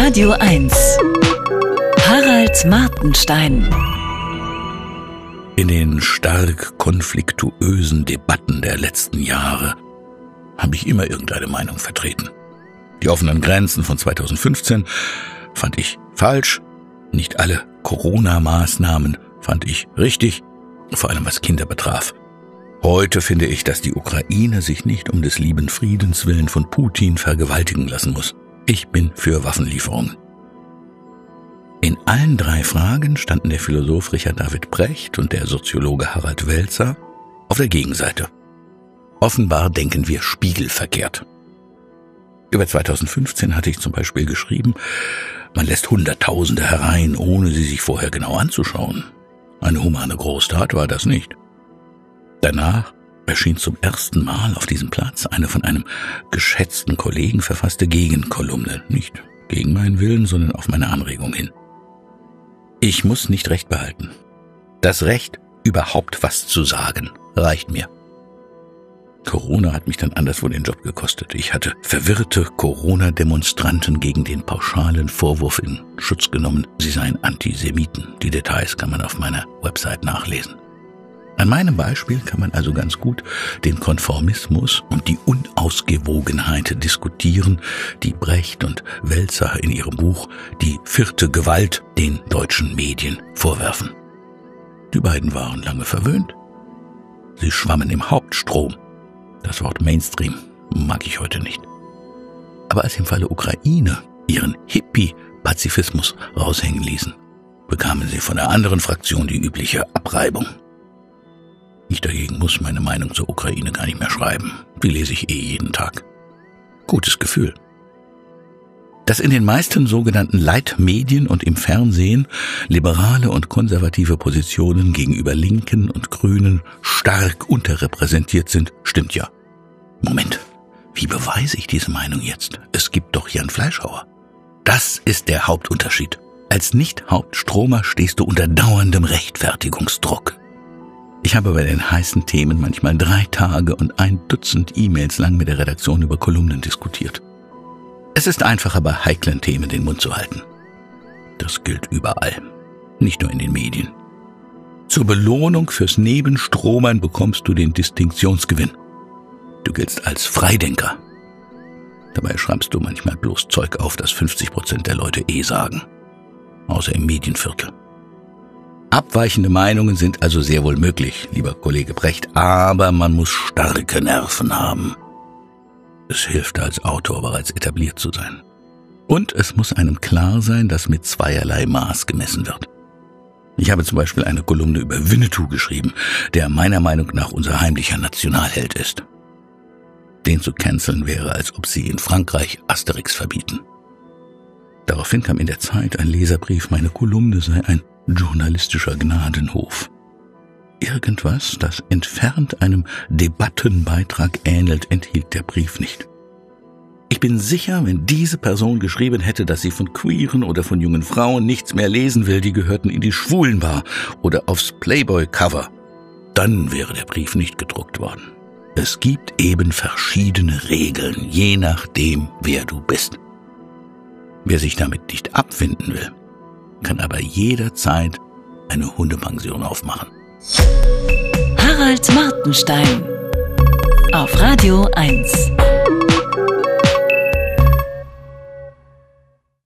Radio 1. Harald Martenstein. In den stark konfliktuösen Debatten der letzten Jahre habe ich immer irgendeine Meinung vertreten. Die offenen Grenzen von 2015 fand ich falsch. Nicht alle Corona-Maßnahmen fand ich richtig, vor allem was Kinder betraf. Heute finde ich, dass die Ukraine sich nicht um des lieben Friedens willen von Putin vergewaltigen lassen muss. Ich bin für Waffenlieferungen. In allen drei Fragen standen der Philosoph Richard David Brecht und der Soziologe Harald Welzer auf der Gegenseite. Offenbar denken wir spiegelverkehrt. Über 2015 hatte ich zum Beispiel geschrieben, man lässt Hunderttausende herein, ohne sie sich vorher genau anzuschauen. Eine humane Großtat war das nicht. Danach erschien zum ersten Mal auf diesem Platz eine von einem geschätzten Kollegen verfasste Gegenkolumne, nicht gegen meinen Willen, sondern auf meine Anregung hin. Ich muss nicht Recht behalten. Das Recht, überhaupt was zu sagen, reicht mir. Corona hat mich dann anderswo den Job gekostet. Ich hatte verwirrte Corona-Demonstranten gegen den pauschalen Vorwurf in Schutz genommen, sie seien Antisemiten. Die Details kann man auf meiner Website nachlesen. An meinem Beispiel kann man also ganz gut den Konformismus und die Unausgewogenheit diskutieren, die Brecht und Welzer in ihrem Buch Die vierte Gewalt den deutschen Medien vorwerfen. Die beiden waren lange verwöhnt. Sie schwammen im Hauptstrom. Das Wort Mainstream mag ich heute nicht. Aber als im Falle Ukraine ihren Hippie-Pazifismus raushängen ließen, bekamen sie von der anderen Fraktion die übliche Abreibung. Ich dagegen muss meine Meinung zur Ukraine gar nicht mehr schreiben. Die lese ich eh jeden Tag. Gutes Gefühl. Dass in den meisten sogenannten Leitmedien und im Fernsehen liberale und konservative Positionen gegenüber Linken und Grünen stark unterrepräsentiert sind, stimmt ja. Moment, wie beweise ich diese Meinung jetzt? Es gibt doch Jan Fleischhauer. Das ist der Hauptunterschied. Als Nicht-Hauptstromer stehst du unter dauerndem Rechtfertigungsdruck. Ich habe bei den heißen Themen manchmal drei Tage und ein Dutzend E-Mails lang mit der Redaktion über Kolumnen diskutiert. Es ist einfacher, bei heiklen Themen den Mund zu halten. Das gilt überall, nicht nur in den Medien. Zur Belohnung fürs Nebenstromern bekommst du den Distinktionsgewinn. Du giltst als Freidenker. Dabei schreibst du manchmal bloß Zeug auf, das 50 Prozent der Leute eh sagen. Außer im Medienviertel. Abweichende Meinungen sind also sehr wohl möglich, lieber Kollege Brecht, aber man muss starke Nerven haben. Es hilft als Autor bereits etabliert zu sein. Und es muss einem klar sein, dass mit zweierlei Maß gemessen wird. Ich habe zum Beispiel eine Kolumne über Winnetou geschrieben, der meiner Meinung nach unser heimlicher Nationalheld ist. Den zu canceln wäre, als ob sie in Frankreich Asterix verbieten. Daraufhin kam in der Zeit ein Leserbrief, meine Kolumne sei ein journalistischer Gnadenhof. Irgendwas, das entfernt einem Debattenbeitrag ähnelt, enthielt der Brief nicht. Ich bin sicher, wenn diese Person geschrieben hätte, dass sie von queeren oder von jungen Frauen nichts mehr lesen will, die gehörten in die Schwulenbar oder aufs Playboy-Cover, dann wäre der Brief nicht gedruckt worden. Es gibt eben verschiedene Regeln, je nachdem, wer du bist. Wer sich damit nicht abfinden will, kann aber jederzeit eine Hundepension aufmachen. Harald Martenstein auf Radio 1.